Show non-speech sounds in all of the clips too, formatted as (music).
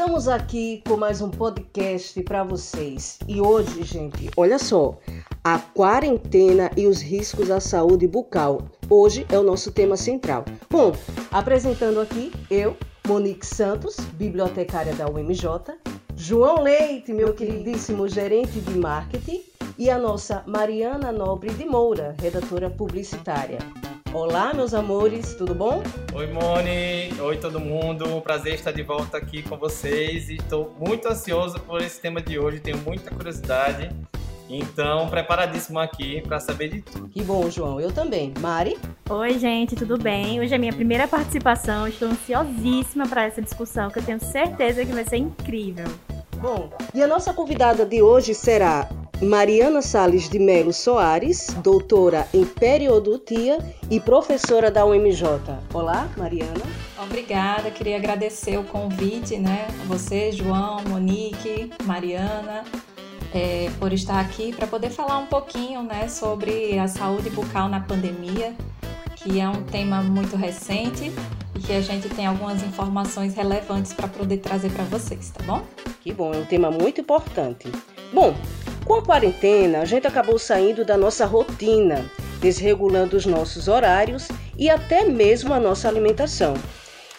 Estamos aqui com mais um podcast para vocês. E hoje, gente, olha só, a quarentena e os riscos à saúde bucal. Hoje é o nosso tema central. Bom, apresentando aqui eu, Monique Santos, bibliotecária da UMJ, João Leite, meu queridíssimo gerente de marketing, e a nossa Mariana Nobre de Moura, redatora publicitária. Olá, meus amores, tudo bom? Oi, Moni. Oi, todo mundo. Prazer estar de volta aqui com vocês e estou muito ansioso por esse tema de hoje. Tenho muita curiosidade. Então, preparadíssimo aqui para saber de tudo. Que bom, João. Eu também. Mari? Oi, gente, tudo bem? Hoje é a minha primeira participação. Estou ansiosíssima para essa discussão que eu tenho certeza que vai ser incrível. Bom, e a nossa convidada de hoje será Mariana Sales de Melo Soares, doutora em periodontia e professora da UMJ. Olá, Mariana. Obrigada, queria agradecer o convite, né, a você, João, Monique, Mariana, é, por estar aqui para poder falar um pouquinho, né, sobre a saúde bucal na pandemia, que é um tema muito recente e que a gente tem algumas informações relevantes para poder trazer para vocês, tá bom? Que bom, é um tema muito importante. Bom, com a quarentena, a gente acabou saindo da nossa rotina, desregulando os nossos horários e até mesmo a nossa alimentação.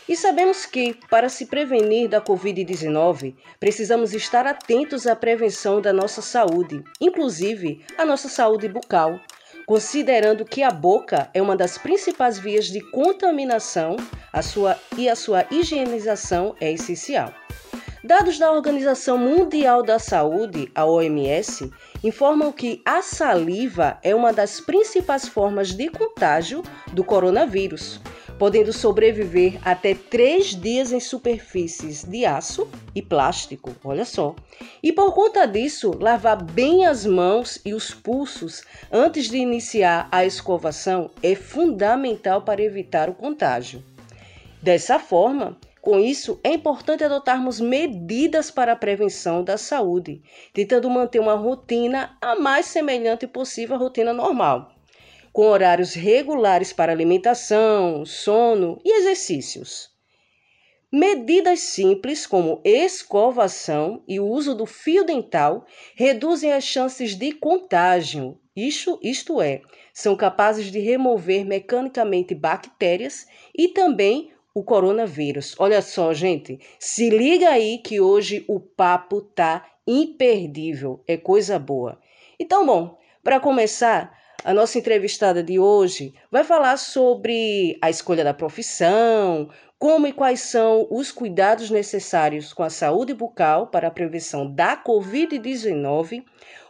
E sabemos que, para se prevenir da Covid-19, precisamos estar atentos à prevenção da nossa saúde, inclusive a nossa saúde bucal, considerando que a boca é uma das principais vias de contaminação a sua, e a sua higienização é essencial. Dados da Organização Mundial da Saúde, a OMS, informam que a saliva é uma das principais formas de contágio do coronavírus, podendo sobreviver até três dias em superfícies de aço e plástico. Olha só. E por conta disso, lavar bem as mãos e os pulsos antes de iniciar a escovação é fundamental para evitar o contágio. Dessa forma, com isso, é importante adotarmos medidas para a prevenção da saúde, tentando manter uma rotina a mais semelhante possível à rotina normal, com horários regulares para alimentação, sono e exercícios. Medidas simples como escovação e o uso do fio dental reduzem as chances de contágio. Isto, isto é, são capazes de remover mecanicamente bactérias e também o coronavírus. Olha só, gente, se liga aí que hoje o papo tá imperdível, é coisa boa. Então, bom, para começar, a nossa entrevistada de hoje vai falar sobre a escolha da profissão, como e quais são os cuidados necessários com a saúde bucal para a prevenção da Covid-19,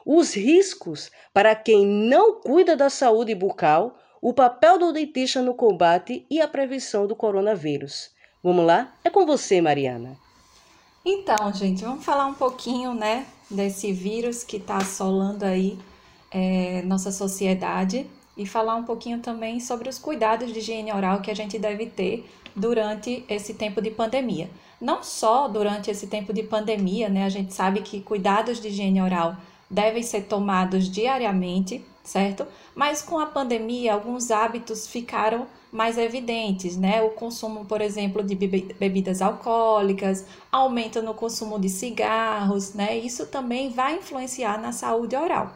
os riscos para quem não cuida da saúde bucal, o papel do dentista no combate e a prevenção do coronavírus. Vamos lá? É com você, Mariana. Então, gente, vamos falar um pouquinho, né, desse vírus que está assolando aí é, nossa sociedade e falar um pouquinho também sobre os cuidados de higiene oral que a gente deve ter durante esse tempo de pandemia. Não só durante esse tempo de pandemia, né, a gente sabe que cuidados de higiene oral devem ser tomados diariamente, certo? Mas com a pandemia, alguns hábitos ficaram mais evidentes, né? O consumo, por exemplo, de bebidas alcoólicas, aumento no consumo de cigarros, né? Isso também vai influenciar na saúde oral,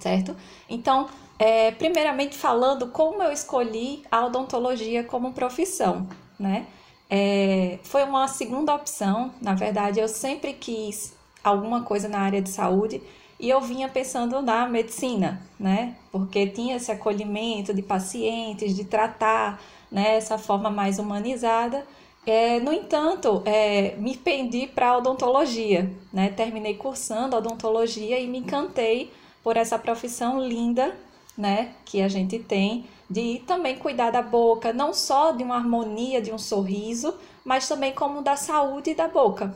certo? Então, é, primeiramente falando, como eu escolhi a odontologia como profissão, né? É, foi uma segunda opção, na verdade, eu sempre quis alguma coisa na área de saúde, e eu vinha pensando na medicina, né? Porque tinha esse acolhimento de pacientes, de tratar, né? Essa forma mais humanizada. É, no entanto, é, me pendi para odontologia, né? Terminei cursando odontologia e me encantei por essa profissão linda, né? Que a gente tem de também cuidar da boca, não só de uma harmonia, de um sorriso, mas também como da saúde da boca,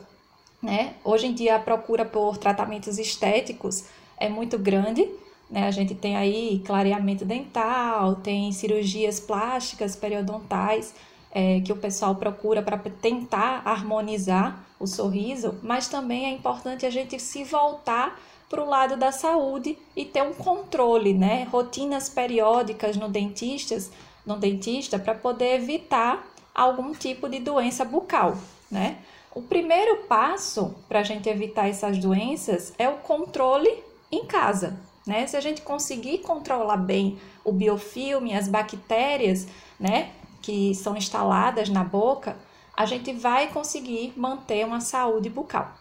né? Hoje em dia a procura por tratamentos estéticos é muito grande, né? A gente tem aí clareamento dental, tem cirurgias plásticas, periodontais, é, que o pessoal procura para tentar harmonizar o sorriso, mas também é importante a gente se voltar para o lado da saúde e ter um controle, né? Rotinas periódicas no no dentista para poder evitar algum tipo de doença bucal, né? O primeiro passo para a gente evitar essas doenças é o controle em casa. Né? Se a gente conseguir controlar bem o biofilme, as bactérias né, que são instaladas na boca, a gente vai conseguir manter uma saúde bucal.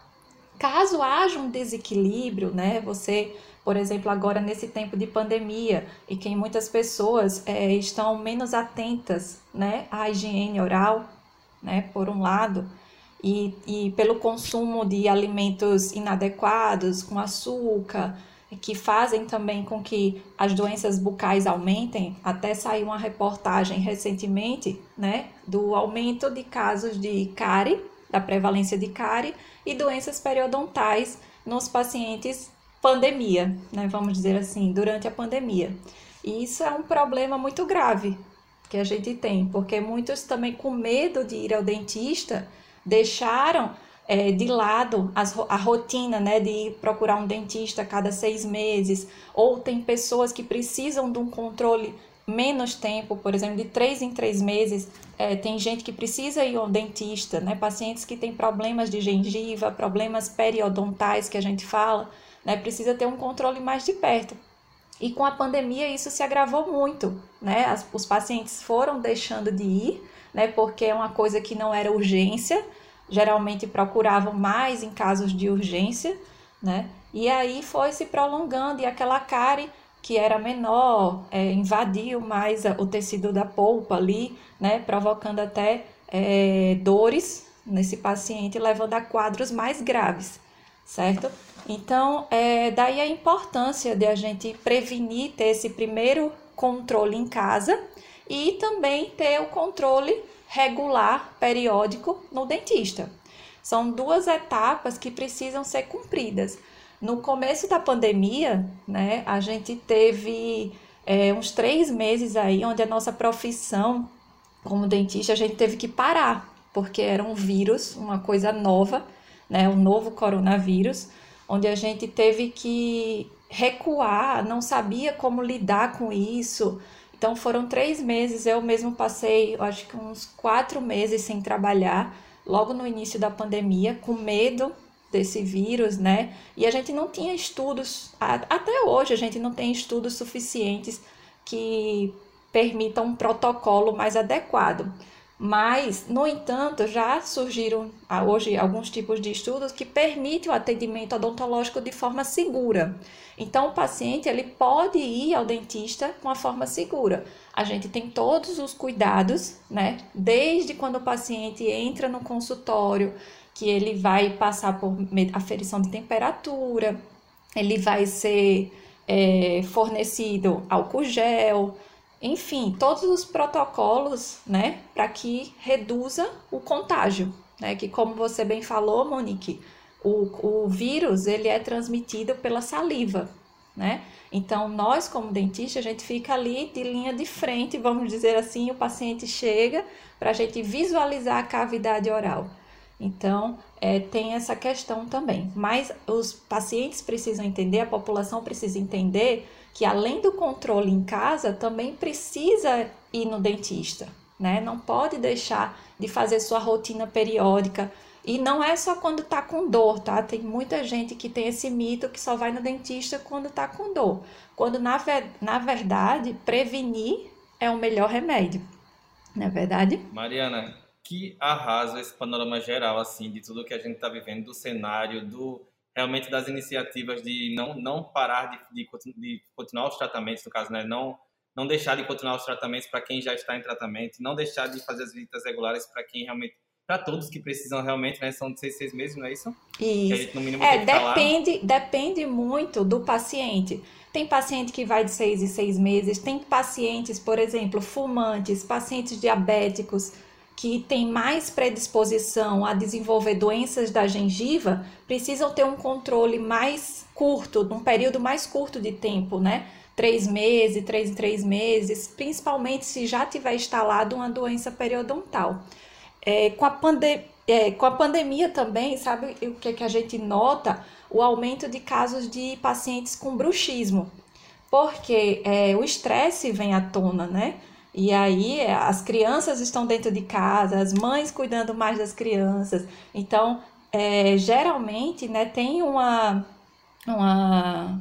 Caso haja um desequilíbrio, né, você, por exemplo, agora nesse tempo de pandemia e que muitas pessoas é, estão menos atentas né, à higiene oral, né, por um lado, e, e pelo consumo de alimentos inadequados, com açúcar, que fazem também com que as doenças bucais aumentem. Até saiu uma reportagem recentemente, né, do aumento de casos de cárie, da prevalência de cárie e doenças periodontais nos pacientes pandemia, né, vamos dizer assim, durante a pandemia. E isso é um problema muito grave que a gente tem, porque muitos também com medo de ir ao dentista deixaram é, de lado as, a rotina né, de procurar um dentista a cada seis meses, ou tem pessoas que precisam de um controle menos tempo, por exemplo, de três em três meses. É, tem gente que precisa ir ao dentista, né? Pacientes que têm problemas de gengiva, problemas periodontais que a gente fala, né? Precisa ter um controle mais de perto. E com a pandemia isso se agravou muito, né? As, os pacientes foram deixando de ir, né? Porque é uma coisa que não era urgência, geralmente procuravam mais em casos de urgência, né? E aí foi se prolongando e aquela cárie que era menor é, invadiu mais o tecido da polpa ali, né? Provocando até é, dores nesse paciente, levando a quadros mais graves, certo? Então, é, daí a importância de a gente prevenir, ter esse primeiro controle em casa e também ter o controle regular, periódico no dentista. São duas etapas que precisam ser cumpridas. No começo da pandemia, né, a gente teve é, uns três meses aí onde a nossa profissão como dentista a gente teve que parar, porque era um vírus, uma coisa nova, né, um novo coronavírus, onde a gente teve que recuar, não sabia como lidar com isso, então foram três meses, eu mesmo passei, acho que uns quatro meses sem trabalhar, logo no início da pandemia, com medo desse vírus, né? E a gente não tinha estudos, até hoje a gente não tem estudos suficientes que permitam um protocolo mais adequado. Mas, no entanto, já surgiram ah, hoje alguns tipos de estudos que permitem o atendimento odontológico de forma segura. Então, o paciente ele pode ir ao dentista com a forma segura. A gente tem todos os cuidados, né? Desde quando o paciente entra no consultório, que ele vai passar por aferição de temperatura, ele vai ser é, fornecido álcool gel, enfim, todos os protocolos, né, para que reduza o contágio, né, que como você bem falou, Monique, o, o vírus, ele é transmitido pela saliva, né, então nós como dentista, a gente fica ali de linha de frente, vamos dizer assim, o paciente chega para a gente visualizar a cavidade oral. Então, é, tem essa questão também. Mas os pacientes precisam entender, a população precisa entender que além do controle em casa, também precisa ir no dentista, né? Não pode deixar de fazer sua rotina periódica. E não é só quando tá com dor, tá? Tem muita gente que tem esse mito que só vai no dentista quando tá com dor. Quando na, na verdade, prevenir é o melhor remédio. Não é verdade? Mariana, que arrasa esse panorama geral, assim, de tudo que a gente está vivendo, do cenário, do realmente das iniciativas de não, não parar de, de, de continuar os tratamentos, no caso, né? não, não deixar de continuar os tratamentos para quem já está em tratamento, não deixar de fazer as visitas regulares para quem realmente para todos que precisam realmente, né? São de seis, seis meses, não é isso? Isso. Gente, no mínimo, é, depende, depende muito do paciente. Tem paciente que vai de seis e seis meses, tem pacientes, por exemplo, fumantes, pacientes diabéticos, que têm mais predisposição a desenvolver doenças da gengiva precisam ter um controle mais curto, num período mais curto de tempo, né? Três meses, três em três meses, principalmente se já tiver instalado uma doença periodontal. É, com, a pande é, com a pandemia também, sabe o que, que a gente nota? O aumento de casos de pacientes com bruxismo, porque é, o estresse vem à tona, né? E aí as crianças estão dentro de casa, as mães cuidando mais das crianças. Então, é, geralmente, né, tem uma, uma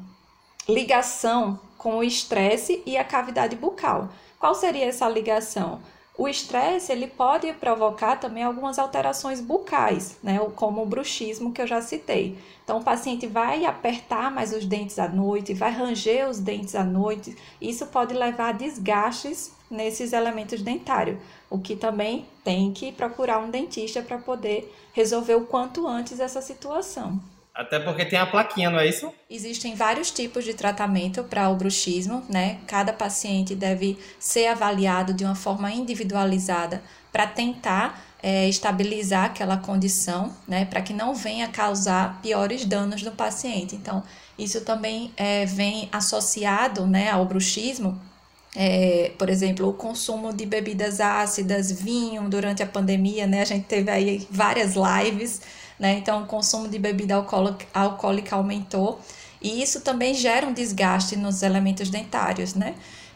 ligação com o estresse e a cavidade bucal. Qual seria essa ligação? O estresse ele pode provocar também algumas alterações bucais, né, como o bruxismo que eu já citei. Então, o paciente vai apertar mais os dentes à noite, vai ranger os dentes à noite. Isso pode levar a desgastes nesses elementos dentários, o que também tem que procurar um dentista para poder resolver o quanto antes essa situação. Até porque tem a plaquinha, não é isso? Existem vários tipos de tratamento para o bruxismo, né? Cada paciente deve ser avaliado de uma forma individualizada para tentar é, estabilizar aquela condição, né? Para que não venha causar piores danos no paciente. Então, isso também é, vem associado, né, ao bruxismo. É, por exemplo, o consumo de bebidas ácidas, vinho durante a pandemia, né? A gente teve aí várias lives né? Então, o consumo de bebida alcoólica, alcoólica aumentou e isso também gera um desgaste nos elementos dentários, né?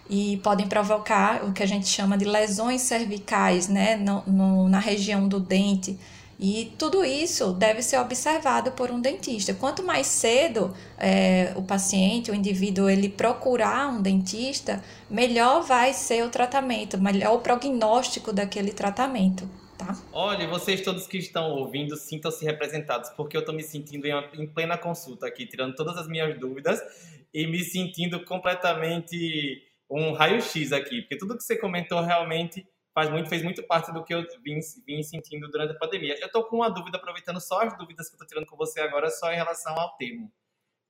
E podem provocar o que a gente chama de lesões cervicais, né? No, no, na região do dente. E tudo isso deve ser observado por um dentista. Quanto mais cedo é, o paciente, o indivíduo, ele procurar um dentista, melhor vai ser o tratamento, melhor o prognóstico daquele tratamento tá? Olha, vocês todos que estão ouvindo, sintam-se representados, porque eu estou me sentindo em, em, plena consulta aqui, tirando todas as minhas dúvidas e me sentindo completamente um raio-x aqui, porque tudo que você comentou realmente faz muito, fez muito parte do que eu vim, vim sentindo durante a pandemia. Eu estou com uma dúvida, aproveitando só as dúvidas que eu estou tirando com você agora, só em relação ao termo.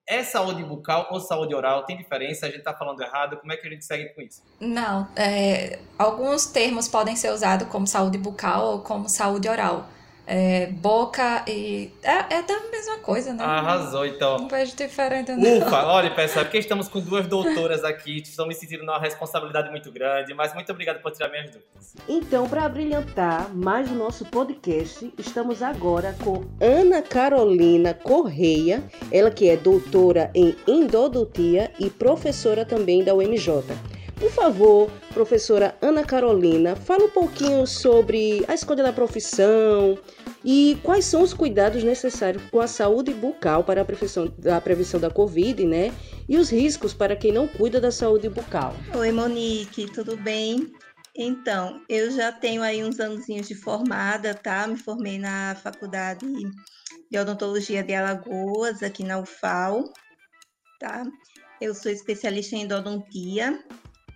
É saúde bucal ou saúde oral? Tem diferença? A gente está falando errado? Como é que a gente segue com isso? Não. É, alguns termos podem ser usados como saúde bucal ou como saúde oral é, boca e. É, é da mesma coisa, né? Arrasou, então. Não vejo diferente, não. Ufa, olha, pessoal, porque estamos com duas doutoras aqui, estou me sentindo numa responsabilidade muito grande, mas muito obrigado por tirar minhas dúvidas. Então, para brilhantar mais o nosso podcast, estamos agora com Ana Carolina Correia, ela que é doutora em endodontia e professora também da UMJ. Por favor, professora Ana Carolina, fala um pouquinho sobre a escolha da profissão e quais são os cuidados necessários com a saúde bucal para a prevenção da, prevenção da Covid, né? E os riscos para quem não cuida da saúde bucal. Oi, Monique, tudo bem? Então, eu já tenho aí uns anos de formada, tá? Me formei na Faculdade de Odontologia de Alagoas, aqui na UFAL, tá? Eu sou especialista em endodontia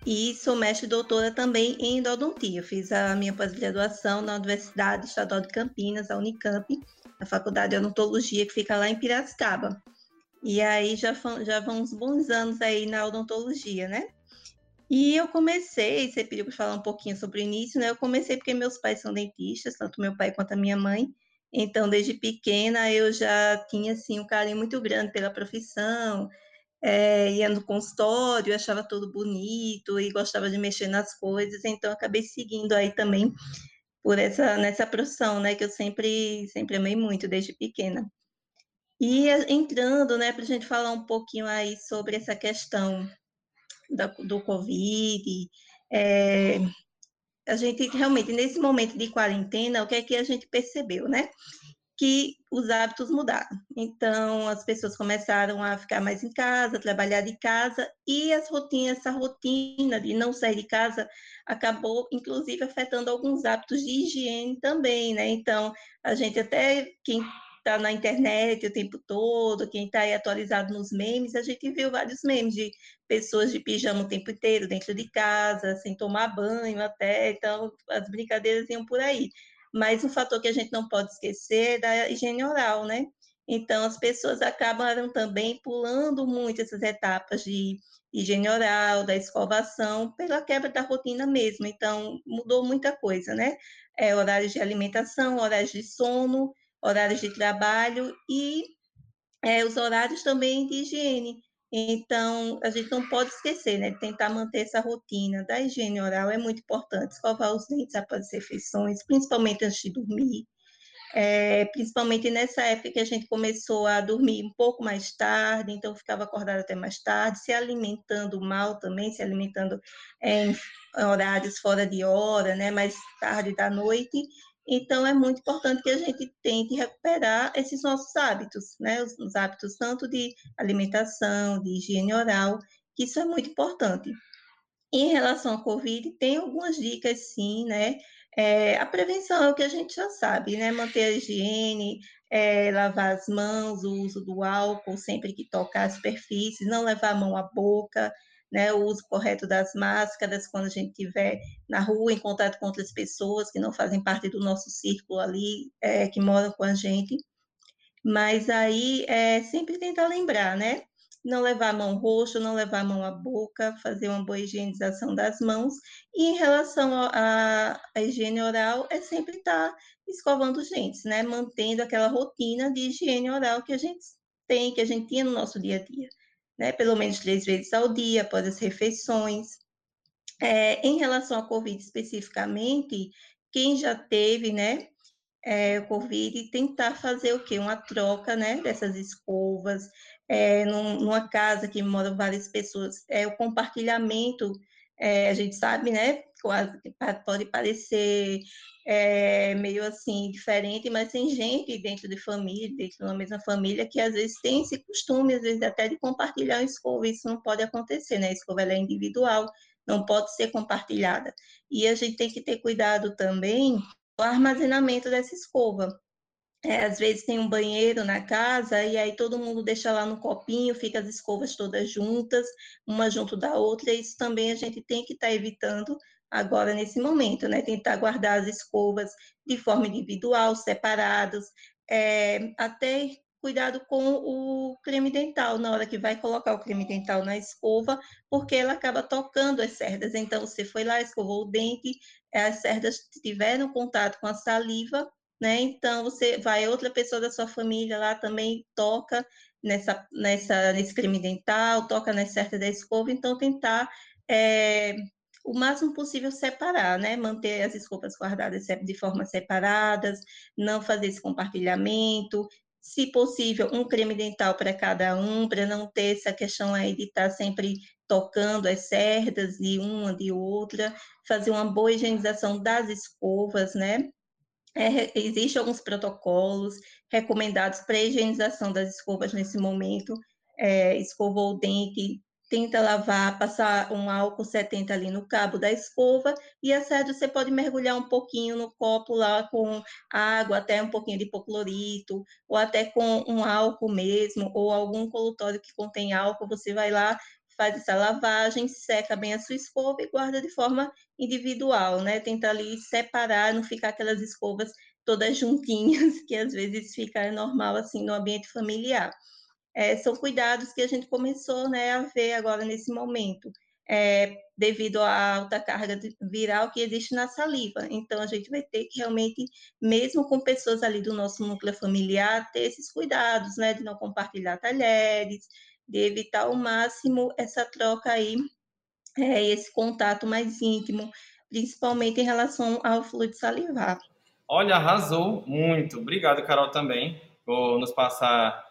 e sou mestre doutora também em endodontia. Fiz a minha pós-graduação na Universidade Estadual de Campinas, a Unicamp, na Faculdade de Odontologia, que fica lá em Piracicaba. E aí já, já vão uns bons anos aí na odontologia, né? E eu comecei, você pediu para falar um pouquinho sobre o início, né? Eu comecei porque meus pais são dentistas, tanto meu pai quanto a minha mãe. Então, desde pequena, eu já tinha, assim, um carinho muito grande pela profissão, é, ia no consultório, achava tudo bonito e gostava de mexer nas coisas, então acabei seguindo aí também por essa nessa profissão, né, que eu sempre sempre amei muito desde pequena. E entrando, né, para a gente falar um pouquinho aí sobre essa questão da, do Covid, é, a gente realmente, nesse momento de quarentena, o que é que a gente percebeu, né? Que os hábitos mudaram. Então, as pessoas começaram a ficar mais em casa, trabalhar de casa, e as rotinas, essa rotina de não sair de casa acabou, inclusive, afetando alguns hábitos de higiene também, né? Então, a gente até, quem está na internet o tempo todo, quem está atualizado nos memes, a gente viu vários memes de pessoas de pijama o tempo inteiro dentro de casa, sem tomar banho até, então as brincadeiras iam por aí. Mas um fator que a gente não pode esquecer é da higiene oral, né? Então, as pessoas acabaram também pulando muito essas etapas de higiene oral, da escovação, pela quebra da rotina mesmo. Então, mudou muita coisa, né? É, horários de alimentação, horários de sono, horários de trabalho e é, os horários também de higiene. Então, a gente não pode esquecer, né? Tentar manter essa rotina da higiene oral é muito importante. Escovar os dentes após as refeições, principalmente antes de dormir. é, principalmente nessa época que a gente começou a dormir um pouco mais tarde, então ficava acordado até mais tarde, se alimentando mal também, se alimentando é, em horários fora de hora, né, mais tarde da noite. Então, é muito importante que a gente tente recuperar esses nossos hábitos, né, os, os hábitos tanto de alimentação, de higiene oral, que isso é muito importante. Em relação ao Covid, tem algumas dicas, sim, né? É, a prevenção é o que a gente já sabe, né? Manter a higiene, é, lavar as mãos, o uso do álcool sempre que tocar as superfícies, não levar a mão à boca, né? O uso correto das máscaras quando a gente estiver na rua, em contato com outras pessoas que não fazem parte do nosso círculo ali, é, que moram com a gente. Mas aí é sempre tentar lembrar, né? não levar a mão roxa, não levar a mão à boca, fazer uma boa higienização das mãos. E em relação à higiene oral, é sempre estar tá escovando os dentes, né? Mantendo aquela rotina de higiene oral que a gente tem, que a gente tinha no nosso dia a dia, né? Pelo menos três vezes ao dia, após as refeições. É, em relação à Covid especificamente, quem já teve, né? É, Covid, tentar fazer o quê? Uma troca, né? Dessas escovas, é, num, numa casa que moram várias pessoas, é, o compartilhamento, é, a gente sabe, né, pode parecer é, meio assim diferente, mas tem gente dentro de família, dentro da mesma família, que às vezes tem esse costume, às vezes até de compartilhar a escova, isso não pode acontecer, né, a escova é individual, não pode ser compartilhada. E a gente tem que ter cuidado também o armazenamento dessa escova, é, às vezes tem um banheiro na casa e aí todo mundo deixa lá no copinho, fica as escovas todas juntas, uma junto da outra, e isso também a gente tem que estar tá evitando agora nesse momento, né? Tentar guardar as escovas de forma individual, separadas, é, até cuidado com o creme dental, na hora que vai colocar o creme dental na escova, porque ela acaba tocando as cerdas. Então, você foi lá, escovou o dente, as cerdas tiveram contato com a saliva, né? Então você vai outra pessoa da sua família lá também toca nessa nessa nesse creme dental, toca nas certas da escova, então tentar é, o máximo possível separar, né? Manter as escovas guardadas de forma separadas, não fazer esse compartilhamento, se possível, um creme dental para cada um, para não ter essa questão aí de estar tá sempre tocando as cerdas de uma, de outra, fazer uma boa higienização das escovas, né? É, Existem alguns protocolos recomendados para higienização das escovas nesse momento. É, escovou o dente, tenta lavar, passar um álcool 70 ali no cabo da escova e a certo você pode mergulhar um pouquinho no copo lá com água, até um pouquinho de hipoclorito, ou até com um álcool mesmo, ou algum colutório que contém álcool, você vai lá, faz essa lavagem, seca bem a sua escova e guarda de forma individual, né? Tenta ali separar, não ficar aquelas escovas todas juntinhas, (laughs) que às vezes fica normal assim no ambiente familiar. É, são cuidados que a gente começou né, a ver agora nesse momento, é, devido à alta carga viral que existe na saliva. Então, a gente vai ter que realmente, mesmo com pessoas ali do nosso núcleo familiar, ter esses cuidados, né, de não compartilhar talheres, de evitar ao máximo essa troca aí, é, esse contato mais íntimo, principalmente em relação ao fluido salivar. Olha, arrasou muito. Obrigado, Carol, também, por nos passar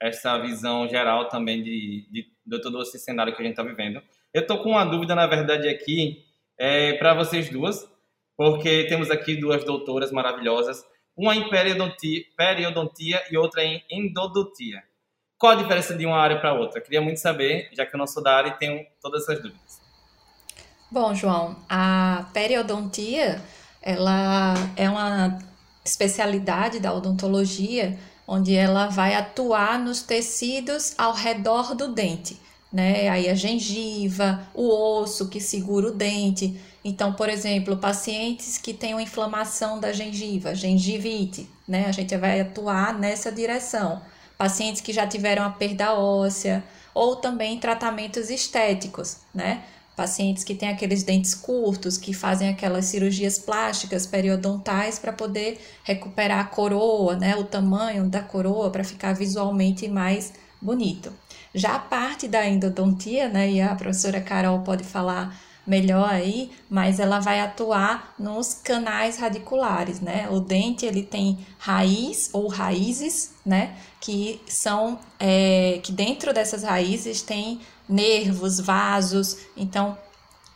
essa visão geral também de, de, de todo esse cenário que a gente está vivendo. Eu estou com uma dúvida, na verdade, aqui é, para vocês duas, porque temos aqui duas doutoras maravilhosas, uma em periodontia, periodontia e outra em endodontia. Qual a diferença de uma área para outra? Queria muito saber, já que eu não sou da área e tenho todas essas dúvidas. Bom, João, a periodontia, ela é uma especialidade da odontologia onde ela vai atuar nos tecidos ao redor do dente, né? Aí a gengiva, o osso que segura o dente. Então, por exemplo, pacientes que têm uma inflamação da gengiva, gengivite, né? A gente vai atuar nessa direção pacientes que já tiveram a perda óssea, ou também tratamentos estéticos, né? Pacientes que têm aqueles dentes curtos, que fazem aquelas cirurgias plásticas periodontais para poder recuperar a coroa, né? O tamanho da coroa para ficar visualmente mais bonito. Já a parte da endodontia, né? E a professora Carol pode falar melhor aí, mas ela vai atuar nos canais radiculares, né? O dente ele tem raiz ou raízes, né? Que são é, que dentro dessas raízes tem nervos, vasos. Então,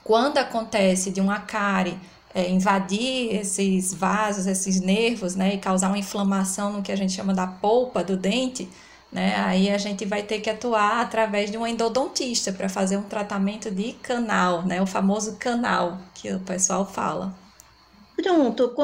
quando acontece de uma cárie é, invadir esses vasos, esses nervos, né, e causar uma inflamação no que a gente chama da polpa do dente, né, aí a gente vai ter que atuar através de um endodontista para fazer um tratamento de canal, né, o famoso canal que o pessoal fala. Pronto,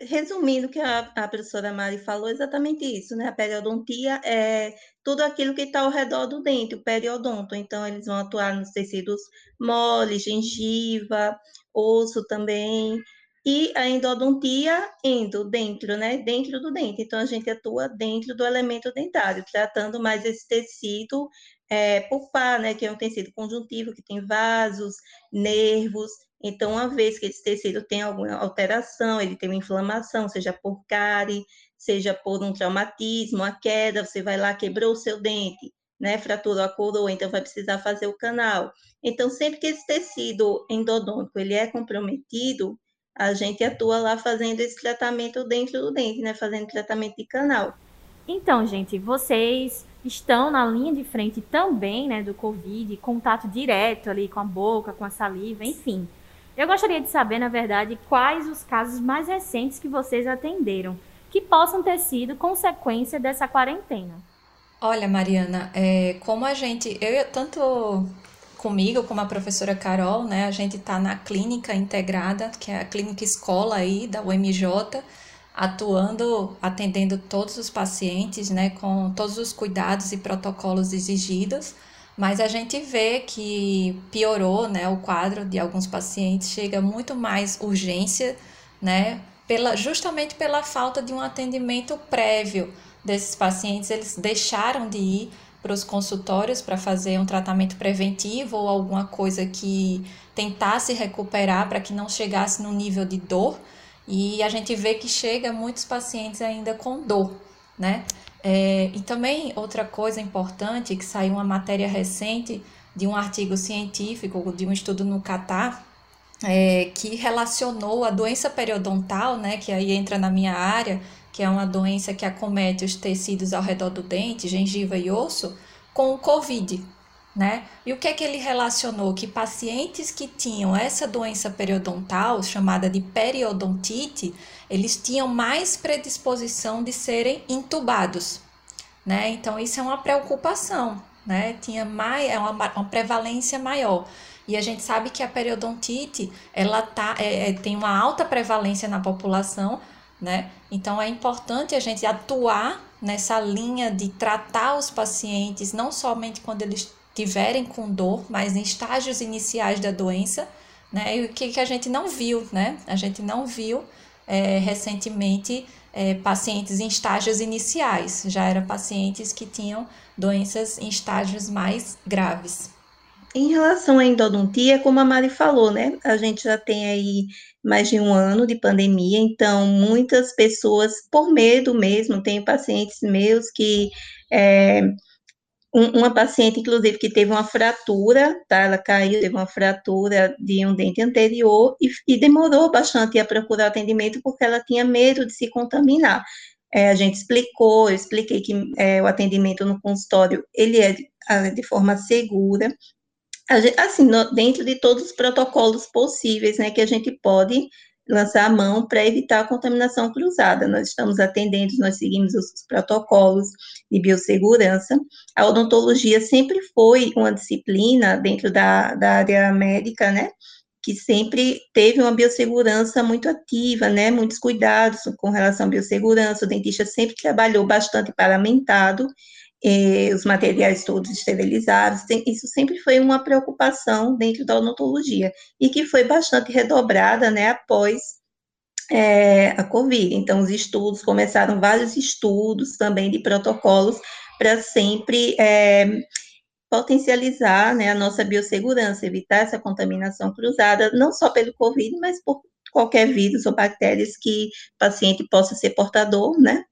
resumindo o que a, a professora Mari falou, exatamente isso, né? A periodontia é tudo aquilo que está ao redor do dente, o periodonto. Então, eles vão atuar nos tecidos moles, gengiva, osso também. E a endodontia, endo, dentro, né? Dentro do dente. Então, a gente atua dentro do elemento dentário, tratando mais esse tecido é, pulpar, né? Que é um tecido conjuntivo, que tem vasos, nervos. Então, uma vez que esse tecido tem alguma alteração, ele tem uma inflamação, seja por cárie, seja por um traumatismo, a queda, você vai lá, quebrou o seu dente, né, fraturou a coroa, então vai precisar fazer o canal. Então, sempre que esse tecido endodôntico ele é comprometido, a gente atua lá fazendo esse tratamento dentro do dente, né, fazendo tratamento de canal. Então, gente, vocês estão na linha de frente também, né, do Covid, contato direto ali com a boca, com a saliva, enfim. Eu gostaria de saber, na verdade, quais os casos mais recentes que vocês atenderam, que possam ter sido consequência dessa quarentena. Olha, Mariana, é, como a gente, eu tanto comigo como a professora Carol, né, a gente está na clínica integrada, que é a clínica escola aí da UMJ, atuando, atendendo todos os pacientes, né, com todos os cuidados e protocolos exigidos. Mas a gente vê que piorou, né, o quadro de alguns pacientes, chega muito mais urgência, né, pela, justamente pela falta de um atendimento prévio desses pacientes, eles deixaram de ir para os consultórios para fazer um tratamento preventivo ou alguma coisa que tentasse recuperar para que não chegasse no nível de dor. E a gente vê que chega muitos pacientes ainda com dor, né? É, e também outra coisa importante, que saiu uma matéria recente de um artigo científico, de um estudo no Catar, é, que relacionou a doença periodontal, né, que aí entra na minha área, que é uma doença que acomete os tecidos ao redor do dente, gengiva e osso, com o Covid, né? E o que é que ele relacionou? Que pacientes que tinham essa doença periodontal, chamada de periodontite, eles tinham mais predisposição de serem intubados, né? Então isso é uma preocupação, né? Tinha mais, é uma, uma prevalência maior. E a gente sabe que a periodontite, ela tá, é, é, tem uma alta prevalência na população, né? Então é importante a gente atuar nessa linha de tratar os pacientes, não somente quando eles tiverem com dor, mas em estágios iniciais da doença, né? E o que, que a gente não viu, né? A gente não viu é, recentemente é, pacientes em estágios iniciais, já eram pacientes que tinham doenças em estágios mais graves. Em relação à endodontia, como a Mari falou, né? A gente já tem aí mais de um ano de pandemia, então muitas pessoas, por medo mesmo, tem pacientes meus que é, uma paciente, inclusive, que teve uma fratura, tá? Ela caiu, teve uma fratura de um dente anterior e, e demorou bastante a procurar atendimento porque ela tinha medo de se contaminar. É, a gente explicou, eu expliquei que é, o atendimento no consultório, ele é de, de forma segura, assim, no, dentro de todos os protocolos possíveis, né, que a gente pode lançar a mão para evitar a contaminação cruzada. Nós estamos atendendo, nós seguimos os protocolos de biossegurança. A odontologia sempre foi uma disciplina dentro da, da área médica, né? Que sempre teve uma biossegurança muito ativa, né? Muitos cuidados com relação à biossegurança. O dentista sempre trabalhou bastante paramentado os materiais todos esterilizados, isso sempre foi uma preocupação dentro da odontologia, e que foi bastante redobrada, né, após é, a Covid. Então, os estudos, começaram vários estudos também de protocolos para sempre é, potencializar né, a nossa biossegurança, evitar essa contaminação cruzada, não só pelo Covid, mas por qualquer vírus ou bactérias que o paciente possa ser portador, né?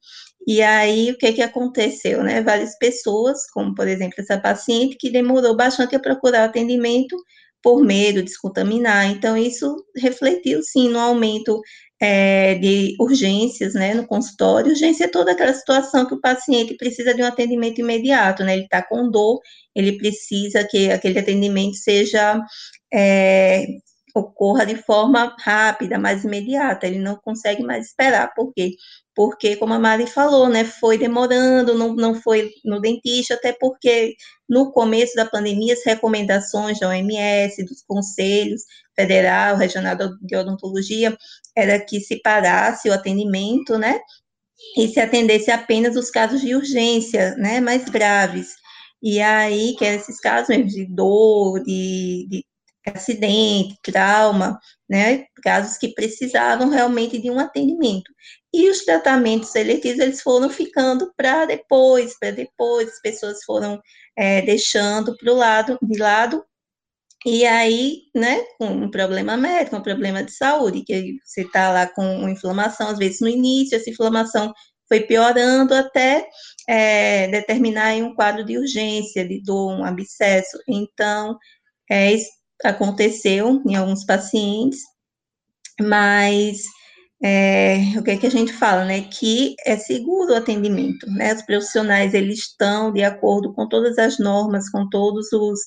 E aí, o que que aconteceu, né? Várias pessoas, como por exemplo essa paciente, que demorou bastante a procurar atendimento por medo de se contaminar. Então, isso refletiu, sim, no aumento é, de urgências, né, no consultório. Urgência é toda aquela situação que o paciente precisa de um atendimento imediato, né, ele está com dor, ele precisa que aquele atendimento seja, é, ocorra de forma rápida, mais imediata, ele não consegue mais esperar, por quê? Porque, como a Mari falou, né, foi demorando, não, não foi no dentista, até porque no começo da pandemia, as recomendações da OMS, dos conselhos federal, regional de odontologia, era que se parasse o atendimento, né, e se atendesse apenas os casos de urgência, né, mais graves. E aí, que eram esses casos mesmo de dor, de, de acidente, trauma, né, casos que precisavam realmente de um atendimento. E os tratamentos seletivos, eles foram ficando para depois, para depois, as pessoas foram é, deixando para o lado, de lado, e aí, né, com um problema médico, um problema de saúde, que você está lá com inflamação, às vezes no início, essa inflamação foi piorando até é, determinar um quadro de urgência, de dor, um abscesso. Então, é, aconteceu em alguns pacientes, mas é, o que, é que a gente fala, né? Que é seguro o atendimento, né? Os profissionais, eles estão de acordo com todas as normas, com todos os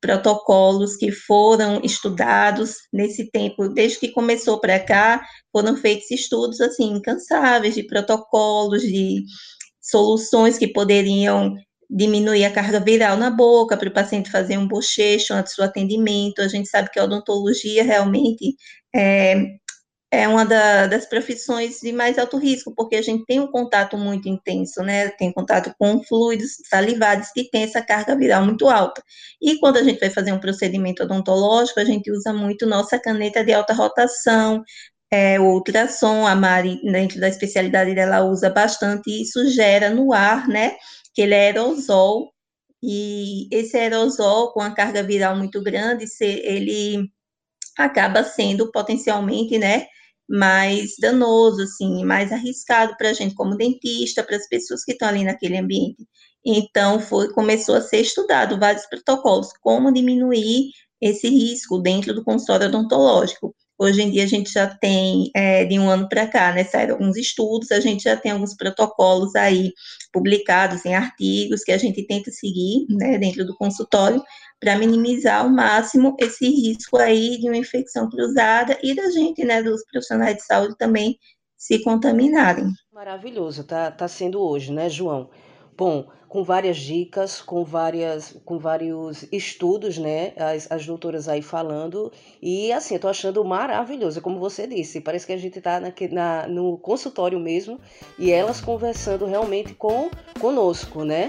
protocolos que foram estudados nesse tempo, desde que começou para cá, foram feitos estudos, assim, incansáveis de protocolos, de soluções que poderiam diminuir a carga viral na boca, para o paciente fazer um bochecho antes do atendimento. A gente sabe que a odontologia realmente é, é uma da, das profissões de mais alto risco, porque a gente tem um contato muito intenso, né? Tem contato com fluidos salivares que tem essa carga viral muito alta. E quando a gente vai fazer um procedimento odontológico, a gente usa muito nossa caneta de alta rotação, é, o ultrassom, a Mari, dentro da especialidade dela, usa bastante, e isso gera no ar, né? Que ele é aerosol, e esse aerosol, com a carga viral muito grande, ele acaba sendo potencialmente, né, mais danoso, assim, mais arriscado para a gente como dentista, para as pessoas que estão ali naquele ambiente. Então, foi, começou a ser estudado vários protocolos, como diminuir esse risco dentro do consultório odontológico. Hoje em dia a gente já tem, é, de um ano para cá, né, saíram alguns estudos, a gente já tem alguns protocolos aí publicados em artigos que a gente tenta seguir, né, dentro do consultório, para minimizar ao máximo esse risco aí de uma infecção cruzada e da gente, né, dos profissionais de saúde também se contaminarem. Maravilhoso, tá, tá sendo hoje, né, João? Bom, com várias dicas, com, várias, com vários estudos, né? As, as doutoras aí falando. E assim, eu tô achando maravilhoso, como você disse. Parece que a gente tá na, na, no consultório mesmo e elas conversando realmente com conosco, né?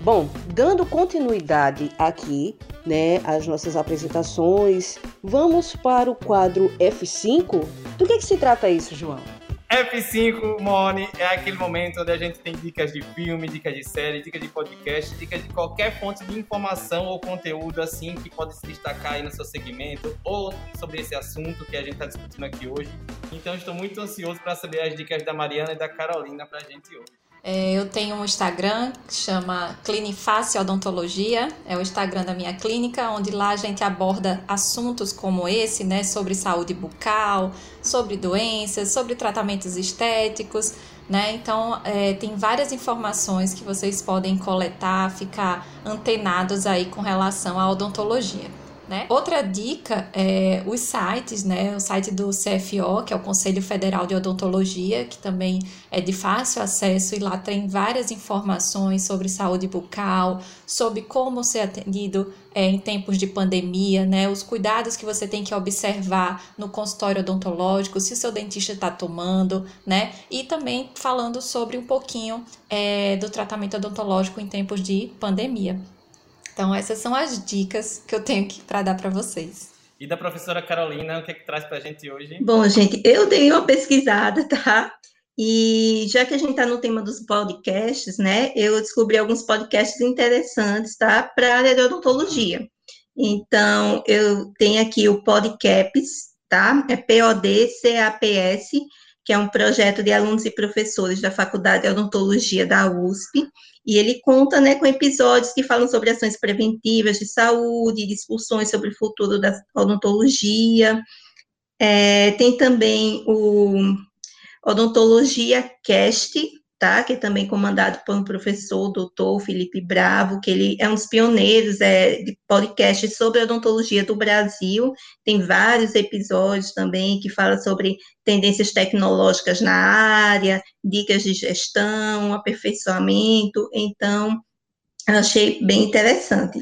Bom, dando continuidade aqui, né, às nossas apresentações, vamos para o quadro F5. Do que, que se trata isso, João? F5, Mone, é aquele momento onde a gente tem dicas de filme, dicas de série, dicas de podcast, dicas de qualquer fonte de informação ou conteúdo assim que pode se destacar aí no seu segmento ou sobre esse assunto que a gente está discutindo aqui hoje. Então estou muito ansioso para saber as dicas da Mariana e da Carolina para a gente hoje. É, eu tenho um Instagram que chama Cliniface Odontologia, é o Instagram da minha clínica, onde lá a gente aborda assuntos como esse, né, sobre saúde bucal, sobre doenças, sobre tratamentos estéticos, né? Então, é, tem várias informações que vocês podem coletar, ficar antenados aí com relação à odontologia. Né? Outra dica é os sites, né? O site do CFO, que é o Conselho Federal de Odontologia, que também é de fácil acesso e lá tem várias informações sobre saúde bucal, sobre como ser atendido é, em tempos de pandemia, né? Os cuidados que você tem que observar no consultório odontológico, se o seu dentista está tomando, né? E também falando sobre um pouquinho é, do tratamento odontológico em tempos de pandemia. Então, essas são as dicas que eu tenho aqui para dar para vocês. E da professora Carolina, o que é que traz para a gente hoje? Bom, gente, eu dei uma pesquisada, tá? E já que a gente está no tema dos podcasts, né, eu descobri alguns podcasts interessantes, tá, para a área de odontologia. Então, eu tenho aqui o Podcaps, tá? É P-O-D-C-A-P-S, que é um projeto de alunos e professores da Faculdade de Odontologia da USP, e ele conta né, com episódios que falam sobre ações preventivas de saúde, discussões sobre o futuro da odontologia. É, tem também o Odontologia Cast, tá? Que é também comandado por um professor, doutor Felipe Bravo, que ele é um dos pioneiros é, de podcast sobre odontologia do Brasil. Tem vários episódios também que fala sobre tendências tecnológicas na área, dicas de gestão, aperfeiçoamento. Então, achei bem interessante.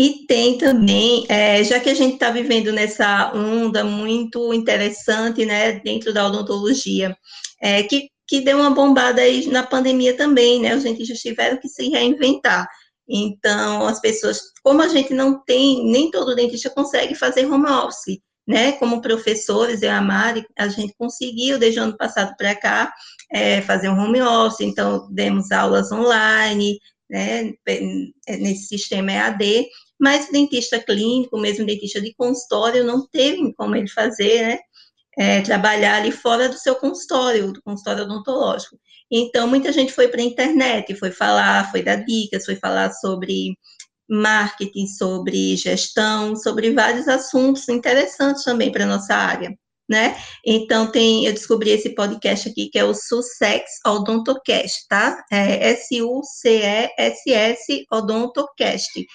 E tem também, é, já que a gente está vivendo nessa onda muito interessante, né, dentro da odontologia, é, que, que deu uma bombada aí na pandemia também, né, os dentistas tiveram que se reinventar. Então, as pessoas, como a gente não tem, nem todo dentista consegue fazer home office, né, como professores, eu e a Mari, a gente conseguiu, desde o ano passado para cá, é, fazer um home office, então, demos aulas online, né, nesse sistema EAD, mas o dentista clínico, mesmo dentista de consultório, não teve como ele fazer, né? É, trabalhar ali fora do seu consultório, do consultório odontológico. Então, muita gente foi para a internet, foi falar, foi dar dicas, foi falar sobre marketing, sobre gestão, sobre vários assuntos interessantes também para a nossa área, né? Então, tem, eu descobri esse podcast aqui, que é o Sussex Odontocast, tá? É S-U-C-E-S-S Odontocast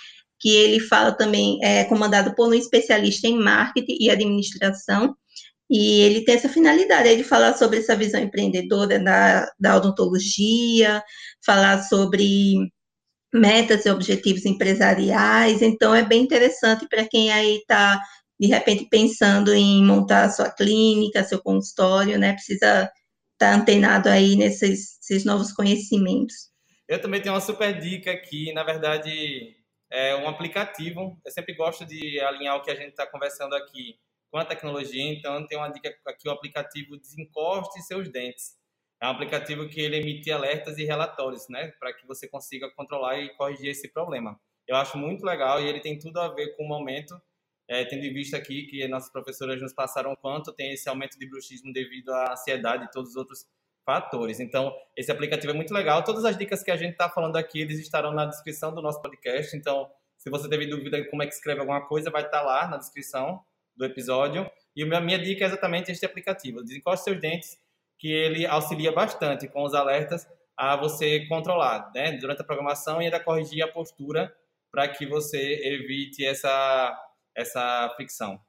que ele fala também, é comandado por um especialista em marketing e administração, e ele tem essa finalidade de falar sobre essa visão empreendedora da, da odontologia, falar sobre metas e objetivos empresariais, então é bem interessante para quem aí está, de repente, pensando em montar a sua clínica, seu consultório, né, precisa estar tá antenado aí nesses, nesses novos conhecimentos. Eu também tenho uma super dica aqui, na verdade, é um aplicativo. Eu sempre gosto de alinhar o que a gente está conversando aqui com a tecnologia, então tem uma dica aqui, o aplicativo Desencoste Seus Dentes. É um aplicativo que ele emite alertas e relatórios, né, para que você consiga controlar e corrigir esse problema. Eu acho muito legal e ele tem tudo a ver com o momento, é, tendo em vista aqui que nossas professoras nos passaram quanto tem esse aumento de bruxismo devido à ansiedade e todos os outros fatores. Então, esse aplicativo é muito legal. Todas as dicas que a gente está falando aqui, eles estarão na descrição do nosso podcast. Então, se você teve dúvida de como é que escreve alguma coisa, vai estar tá lá na descrição do episódio. E a minha dica é exatamente este aplicativo. Desencoste seus dentes, que ele auxilia bastante com os alertas a você controlar, né? Durante a programação e ainda corrigir a postura para que você evite essa, essa fricção.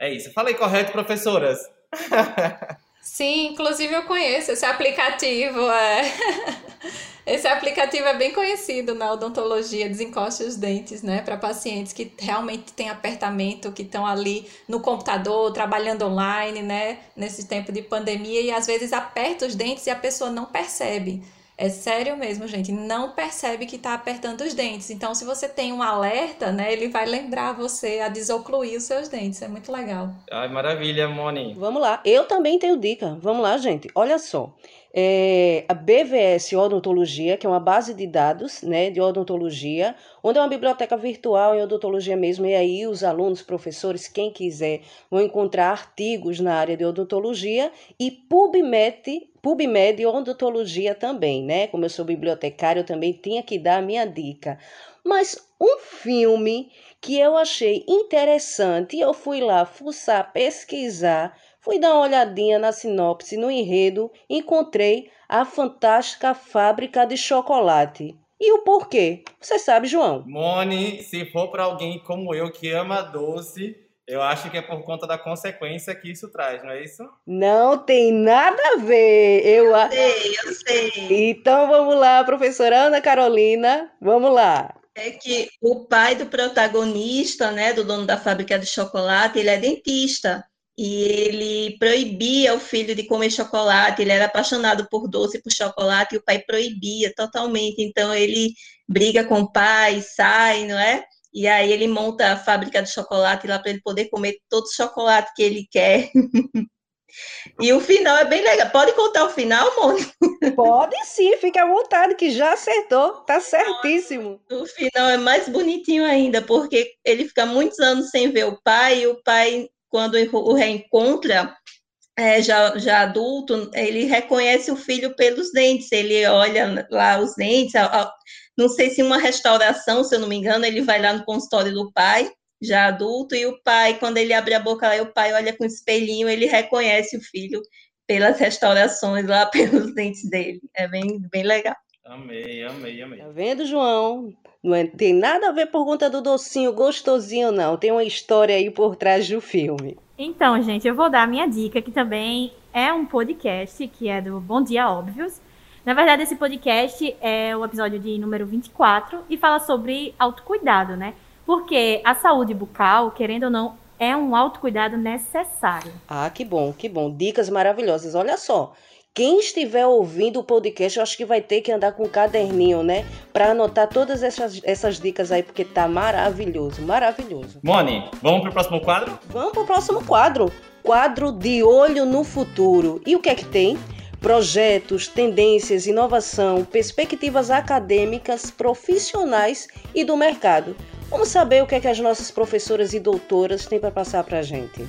É isso. Falei correto, professoras? (laughs) Sim, inclusive eu conheço esse aplicativo. É. (laughs) Esse aplicativo é bem conhecido na odontologia, desencoste os dentes, né? Para pacientes que realmente têm apertamento, que estão ali no computador, trabalhando online, né? Nesse tempo de pandemia, e às vezes aperta os dentes e a pessoa não percebe. É sério mesmo, gente. Não percebe que está apertando os dentes. Então, se você tem um alerta, né, ele vai lembrar você a desocluir os seus dentes. É muito legal. Ai, maravilha, Moni. Vamos lá. Eu também tenho dica. Vamos lá, gente. Olha só. É, a BVS Odontologia, que é uma base de dados né, de odontologia, onde é uma biblioteca virtual em odontologia mesmo, e aí os alunos, professores, quem quiser, vão encontrar artigos na área de odontologia e PubMed PubMed odontologia também, né? Como eu sou bibliotecário, eu também tinha que dar a minha dica. Mas um filme que eu achei interessante, eu fui lá fuçar, pesquisar, fui dar uma olhadinha na sinopse, no enredo, encontrei a fantástica fábrica de chocolate. E o porquê? Você sabe, João? Mone, se for para alguém como eu que ama doce, eu acho que é por conta da consequência que isso traz, não é isso? Não tem nada a ver. Eu, eu sei, eu sei. Então vamos lá, professora Ana Carolina, vamos lá. É que o pai do protagonista, né, do dono da fábrica de chocolate, ele é dentista e ele proibia o filho de comer chocolate. Ele era apaixonado por doce, por chocolate, e o pai proibia totalmente. Então ele briga com o pai, sai, não é? E aí ele monta a fábrica de chocolate lá para ele poder comer todo o chocolate que ele quer. (laughs) e o final é bem legal. Pode contar o final, Mônica? Pode sim, fique à vontade, que já acertou, tá certíssimo. O final é mais bonitinho ainda, porque ele fica muitos anos sem ver o pai, e o pai, quando o reencontra, é, já, já adulto, ele reconhece o filho pelos dentes, ele olha lá os dentes, a, a, não sei se uma restauração, se eu não me engano, ele vai lá no consultório do pai, já adulto, e o pai, quando ele abre a boca lá, o pai olha com o espelhinho, ele reconhece o filho pelas restaurações lá, (laughs) pelos dentes dele. É bem, bem legal. Amei, amei, amei. Tá vendo, João? Não é, tem nada a ver por conta do docinho gostosinho, não. Tem uma história aí por trás do filme. Então, gente, eu vou dar a minha dica, que também é um podcast, que é do Bom Dia Óbvios. Na verdade, esse podcast é o episódio de número 24 e fala sobre autocuidado, né? Porque a saúde bucal, querendo ou não, é um autocuidado necessário. Ah, que bom, que bom. Dicas maravilhosas. Olha só, quem estiver ouvindo o podcast, eu acho que vai ter que andar com um caderninho, né? Para anotar todas essas, essas dicas aí, porque tá maravilhoso, maravilhoso. Moni, vamos pro próximo quadro? Vamos pro próximo quadro. Quadro de olho no futuro. E o que é que tem? projetos, tendências, inovação, perspectivas acadêmicas, profissionais e do mercado. Vamos saber o que é que as nossas professoras e doutoras têm para passar para a gente.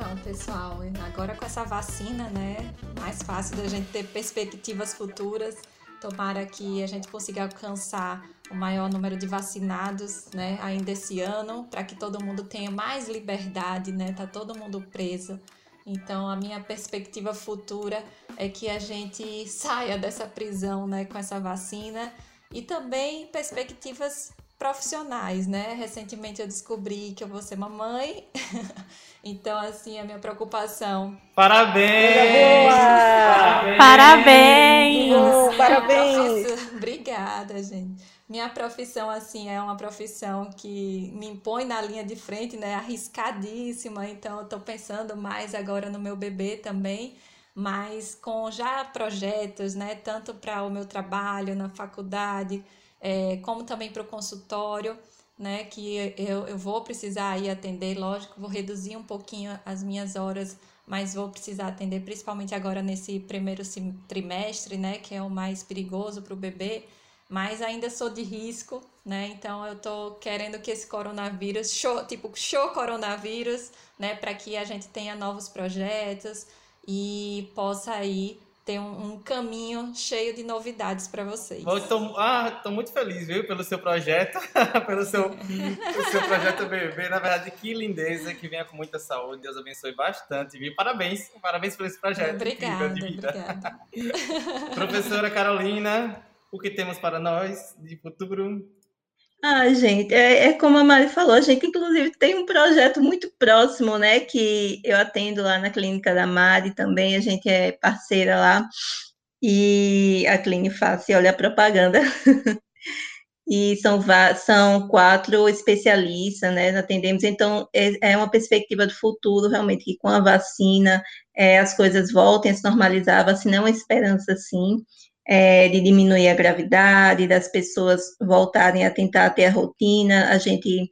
Então, pessoal, agora com essa vacina, né, mais fácil da gente ter perspectivas futuras. Tomara que a gente consiga alcançar o maior número de vacinados, né, ainda esse ano, para que todo mundo tenha mais liberdade, né? Tá todo mundo preso então, a minha perspectiva futura é que a gente saia dessa prisão né, com essa vacina e também perspectivas profissionais, né? Recentemente eu descobri que eu vou ser mamãe. (laughs) então, assim, a minha preocupação. Parabéns! Parabéns! Parabéns! Parabéns! (laughs) Obrigada, gente. Minha profissão, assim, é uma profissão que me impõe na linha de frente, né? Arriscadíssima. Então, eu tô pensando mais agora no meu bebê também, mas com já projetos, né? Tanto para o meu trabalho na faculdade, é, como também para o consultório, né? Que eu, eu vou precisar ir atender, lógico, vou reduzir um pouquinho as minhas horas mas vou precisar atender principalmente agora nesse primeiro trimestre, né, que é o mais perigoso para o bebê mas ainda sou de risco, né? Então eu tô querendo que esse coronavírus, show, tipo, show coronavírus, né, para que a gente tenha novos projetos e possa aí ter um, um caminho cheio de novidades para vocês. Eu tô, ah, tô muito feliz, viu, pelo seu projeto, (laughs) pelo seu, seu projeto bebê. Na verdade, que lindeza, que venha com muita saúde. Deus abençoe bastante, viu? Parabéns, parabéns por esse projeto. Obrigada, obrigada. (laughs) Professora Carolina, o que temos para nós de futuro? Ah, gente, é, é, como a Mari falou, a gente inclusive tem um projeto muito próximo, né, que eu atendo lá na clínica da Mari também, a gente é parceira lá, e a clínica faz, olha a propaganda, (laughs) e são, são quatro especialistas, né, atendemos, então é, é, uma perspectiva do futuro, realmente, que com a vacina é, as coisas voltem a se normalizar, a vacina é uma esperança, sim, é, de diminuir a gravidade, das pessoas voltarem a tentar ter a rotina, a gente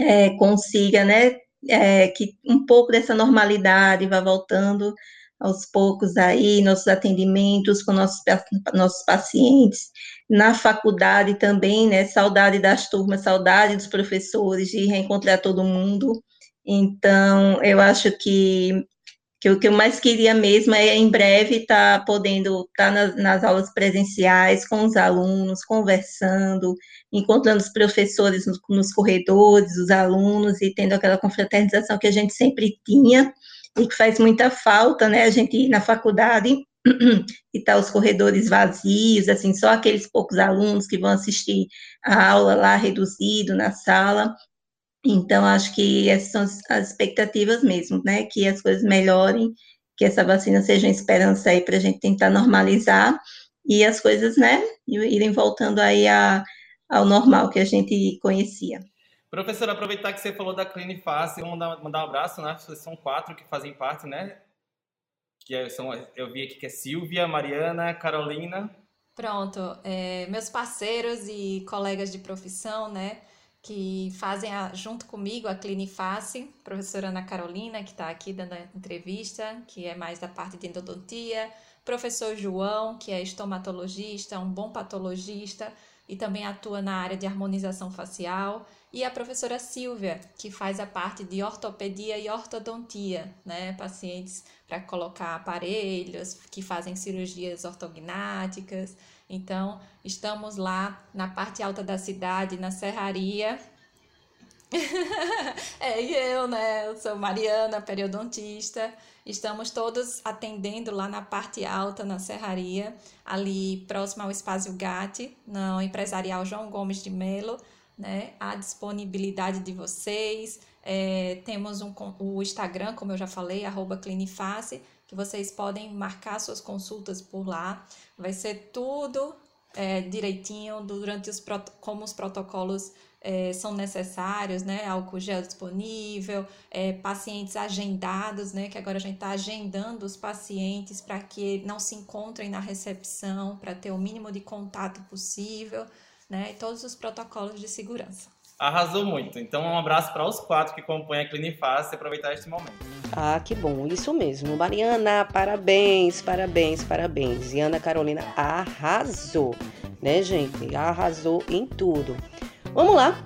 é, consiga, né, é, que um pouco dessa normalidade vá voltando aos poucos aí, nossos atendimentos com nossos, nossos pacientes, na faculdade também, né, saudade das turmas, saudade dos professores, de reencontrar todo mundo, então, eu acho que que o que eu mais queria mesmo é em breve estar tá podendo estar tá nas, nas, aulas presenciais com os alunos, conversando, encontrando os professores nos, nos, corredores, os alunos e tendo aquela confraternização que a gente sempre tinha e que faz muita falta, né? A gente ir na faculdade (clears throat) e tá os corredores vazios, assim, só aqueles poucos alunos que vão assistir a aula lá reduzido na sala, então, acho que essas são as expectativas mesmo, né? Que as coisas melhorem, que essa vacina seja uma esperança aí para a gente tentar normalizar e as coisas, né, irem voltando aí a, ao normal que a gente conhecia. Professora, aproveitar que você falou da Cliniface, vamos mandar, mandar um abraço, né? São quatro que fazem parte, né? Que é, são, eu vi aqui que é Silvia, Mariana, Carolina. Pronto, é, meus parceiros e colegas de profissão, né? Que fazem a, junto comigo a Cliniface, professora Ana Carolina, que está aqui dando a entrevista, que é mais da parte de endodontia, professor João, que é estomatologista, um bom patologista e também atua na área de harmonização facial, e a professora Silvia, que faz a parte de ortopedia e ortodontia, né? Pacientes para colocar aparelhos, que fazem cirurgias ortognáticas. Então, estamos lá na parte alta da cidade, na serraria. (laughs) é, e eu, né? Eu sou Mariana, periodontista. Estamos todos atendendo lá na parte alta, na serraria, ali próximo ao Espaço Gatti, no empresarial João Gomes de Melo, né? A disponibilidade de vocês. É, temos um, o Instagram, como eu já falei, arroba Cliniface, que vocês podem marcar suas consultas por lá. Vai ser tudo é, direitinho durante os como os protocolos é, são necessários, né? Álcool gel disponível, é, pacientes agendados, né? Que agora a gente está agendando os pacientes para que não se encontrem na recepção, para ter o mínimo de contato possível, né? E todos os protocolos de segurança. Arrasou muito. Então, um abraço para os quatro que compõem a Clinifácil e aproveitar este momento. Ah, que bom. Isso mesmo. Mariana, parabéns, parabéns, parabéns. E Ana Carolina arrasou, né, gente? Arrasou em tudo. Vamos lá.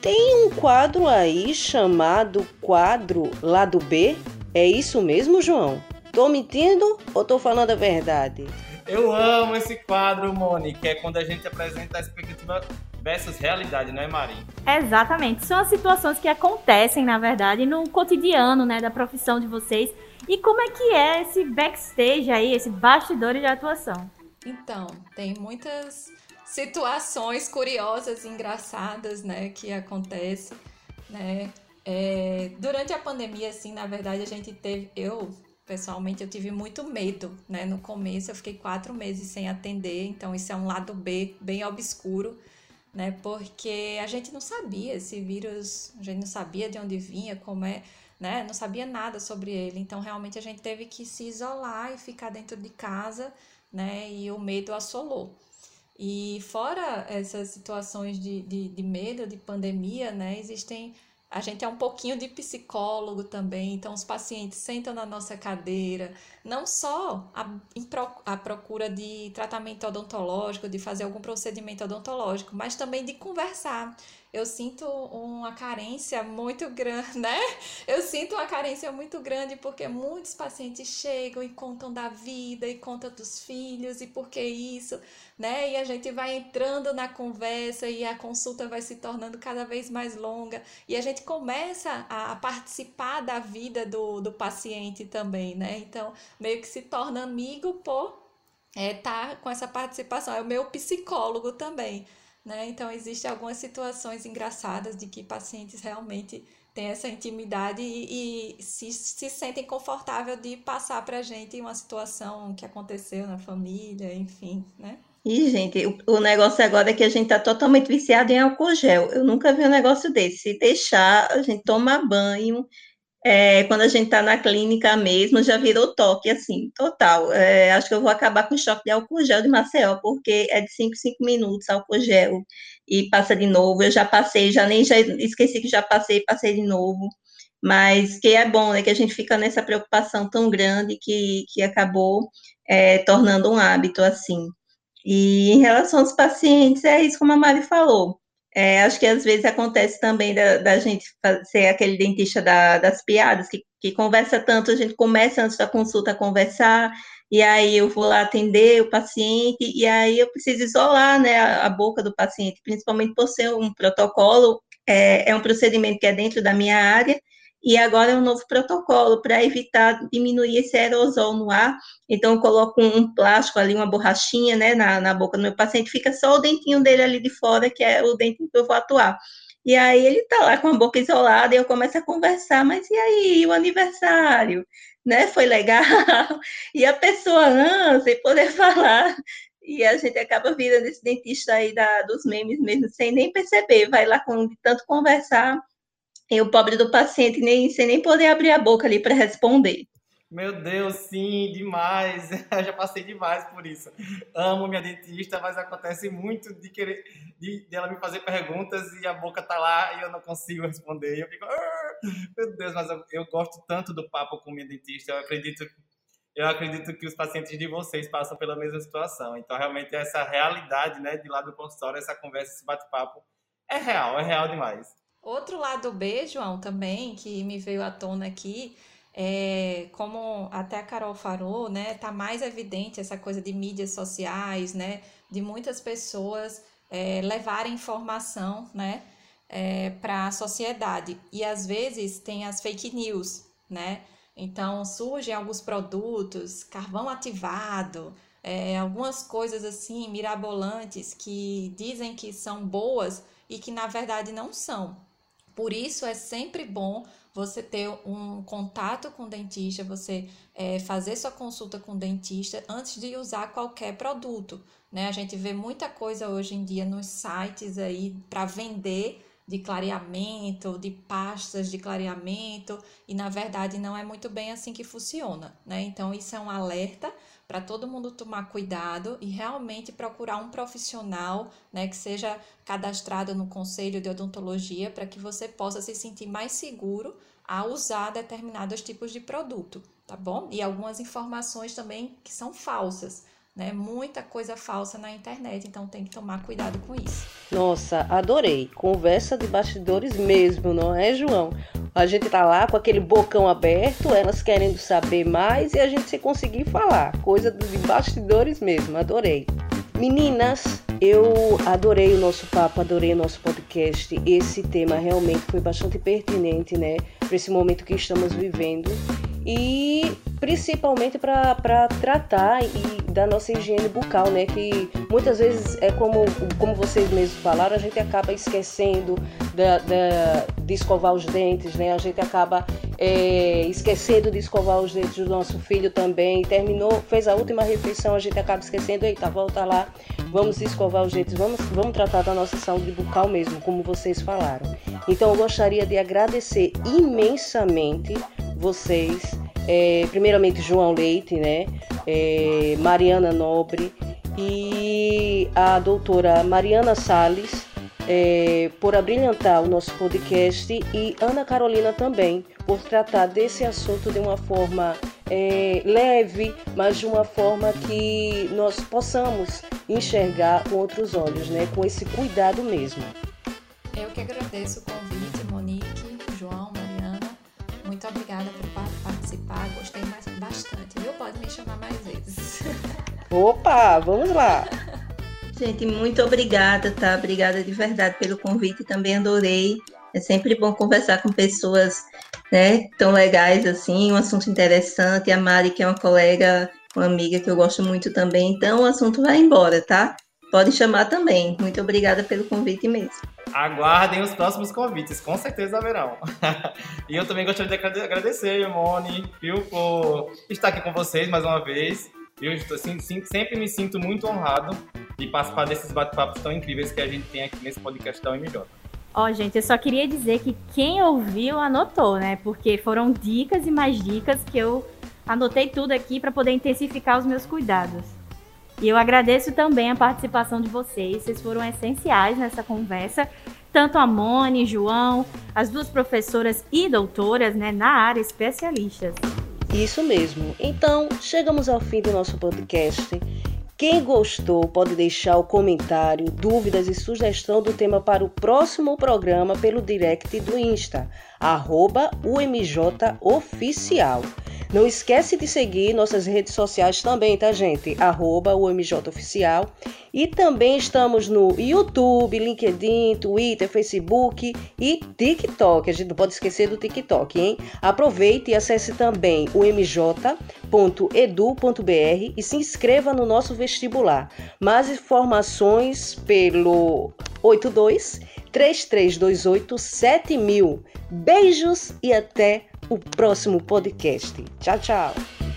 Tem um quadro aí chamado quadro lado B? É isso mesmo, João? Tô mentindo ou tô falando a verdade? Eu amo esse quadro, que é quando a gente apresenta a expectativa versus realidade, não é, Mari? Exatamente. São as situações que acontecem, na verdade, no cotidiano, né, da profissão de vocês. E como é que é esse backstage aí, esse bastidor de atuação? Então, tem muitas situações curiosas, engraçadas, né, que acontecem, né? É, durante a pandemia, assim, na verdade, a gente teve, eu pessoalmente eu tive muito medo, né? No começo eu fiquei quatro meses sem atender, então isso é um lado B bem obscuro, né? Porque a gente não sabia esse vírus, a gente não sabia de onde vinha, como é, né? Não sabia nada sobre ele, então realmente a gente teve que se isolar e ficar dentro de casa, né? E o medo assolou. E fora essas situações de, de, de medo, de pandemia, né, existem a gente é um pouquinho de psicólogo também, então os pacientes sentam na nossa cadeira, não só a, a procura de tratamento odontológico, de fazer algum procedimento odontológico, mas também de conversar. Eu sinto uma carência muito grande, (laughs) né? Eu sinto uma carência muito grande porque muitos pacientes chegam e contam da vida e contam dos filhos e por que isso, né? E a gente vai entrando na conversa e a consulta vai se tornando cada vez mais longa e a gente começa a participar da vida do, do paciente também, né? Então, meio que se torna amigo por é, tá com essa participação. É o meu psicólogo também, né? Então, existem algumas situações engraçadas de que pacientes realmente têm essa intimidade e, e se, se sentem confortável de passar para a gente uma situação que aconteceu na família, enfim, né? E, gente, o, o, negócio agora é que a gente está totalmente viciado em álcool gel. Eu nunca vi um negócio desse. Se deixar, a gente toma banho. É, quando a gente está na clínica mesmo, já virou toque, assim, total. É, acho que eu vou acabar com o choque de álcool gel de Maceió, porque é de 5, 5 minutos álcool gel e passa de novo. Eu já passei, já nem já esqueci que já passei, passei de novo. Mas que é bom, né? Que a gente fica nessa preocupação tão grande que, que acabou é, tornando um hábito assim. E em relação aos pacientes, é isso como a Mari falou. É, acho que às vezes acontece também da, da gente ser aquele dentista da, das piadas, que, que conversa tanto, a gente começa antes da consulta a conversar, e aí eu vou lá atender o paciente, e aí eu preciso isolar né, a, a boca do paciente, principalmente por ser um protocolo, é, é um procedimento que é dentro da minha área, e agora é um novo protocolo para evitar diminuir esse aerosol no ar. Então, eu coloco um plástico ali, uma borrachinha, né, na, na boca do meu paciente, fica só o dentinho dele ali de fora, que é o dentinho que eu vou atuar. E aí ele tá lá com a boca isolada e eu começo a conversar, mas e aí, o aniversário? Né? Foi legal? (laughs) E a pessoa, não, sem poder (laughs) falar. E a gente acaba virando esse dentista aí da, dos memes mesmo, sem nem perceber. Vai lá com tanto conversar e o pobre do paciente nem sem nem poder abrir a boca ali para responder. Meu Deus, sim, demais. (laughs) Eu já passei demais por isso. Amo minha dentista, mas acontece muito de querer de, de ela me fazer perguntas e a boca tá lá e eu não consigo responder. Eu fico, ah, meu Deus, mas eu, eu, gosto tanto do papo com minha dentista. Eu acredito, eu acredito que os pacientes de vocês passam pela mesma situação. Então, realmente essa realidade, né, de lá do consultório, essa conversa, esse bate-papo é real, é real demais. Outro lado B, João, também, que me veio à tona aqui, é, como até a Carol falou, né, tá mais evidente essa coisa de mídias sociais, né, de muitas pessoas é, levarem informação, né, é, para a sociedade. E às vezes tem as fake news, né? Então surgem alguns produtos, carvão ativado, é, algumas coisas assim mirabolantes que dizem que são boas e que na verdade não são. Por isso é sempre bom você ter um contato com o dentista, você é, fazer sua consulta com o dentista antes de usar qualquer produto. Né? A gente vê muita coisa hoje em dia nos sites aí para vender de clareamento, de pastas de clareamento, e na verdade não é muito bem assim que funciona, né? Então isso é um alerta para todo mundo tomar cuidado e realmente procurar um profissional, né, que seja cadastrado no Conselho de Odontologia para que você possa se sentir mais seguro a usar determinados tipos de produto, tá bom? E algumas informações também que são falsas né? Muita coisa falsa na internet, então tem que tomar cuidado com isso. Nossa, adorei. Conversa de bastidores mesmo, não é, João? A gente tá lá com aquele bocão aberto, elas querendo saber mais e a gente se conseguir falar. Coisa de bastidores mesmo, adorei. Meninas, eu adorei o nosso papo, adorei o nosso podcast. Esse tema realmente foi bastante pertinente, né, para esse momento que estamos vivendo e principalmente para tratar e da nossa higiene bucal, né? Que muitas vezes é como, como vocês mesmos falaram, a gente acaba esquecendo da, da, de escovar os dentes, né? A gente acaba é, esquecendo de escovar os dentes do nosso filho também. Terminou, fez a última refeição, a gente acaba esquecendo, eita, volta lá, vamos escovar os dentes, vamos, vamos tratar da nossa saúde bucal mesmo, como vocês falaram. Então eu gostaria de agradecer imensamente vocês, é, primeiramente João Leite, né, é, Mariana Nobre e a doutora Mariana Sales é, por abrilhantar o nosso podcast e Ana Carolina também por tratar desse assunto de uma forma é, leve, mas de uma forma que nós possamos enxergar com outros olhos, né, com esse cuidado mesmo. Eu que agradeço o convite, Monique, João, muito obrigada por bastante, viu? Pode me chamar mais vezes. Opa, vamos lá! Gente, muito obrigada, tá? Obrigada de verdade pelo convite, também adorei. É sempre bom conversar com pessoas né, tão legais assim, um assunto interessante. A Mari, que é uma colega, uma amiga que eu gosto muito também, então o assunto vai embora, tá? Pode chamar também. Muito obrigada pelo convite mesmo. Aguardem os próximos convites, com certeza haverão. (laughs) e eu também gostaria de agradecer, Moni, viu, por estar aqui com vocês mais uma vez. Eu estou, assim, sempre me sinto muito honrado de participar desses bate-papos tão incríveis que a gente tem aqui nesse podcast da UMJ. Ó, oh, gente, eu só queria dizer que quem ouviu anotou, né? Porque foram dicas e mais dicas que eu anotei tudo aqui para poder intensificar os meus cuidados. E eu agradeço também a participação de vocês, vocês foram essenciais nessa conversa, tanto a Mone, João, as duas professoras e doutoras né, na área especialistas. Isso mesmo. Então, chegamos ao fim do nosso podcast. Quem gostou pode deixar o comentário, dúvidas e sugestão do tema para o próximo programa pelo direct do Insta, arroba UMJOficial. Não esquece de seguir nossas redes sociais também, tá, gente? Arroba o MJ Oficial. E também estamos no YouTube, LinkedIn, Twitter, Facebook e TikTok. A gente não pode esquecer do TikTok, hein? Aproveite e acesse também o mj.edu.br e se inscreva no nosso vestibular. Mais informações pelo 82 3328 7000. Beijos e até o próximo podcast. Tchau, tchau.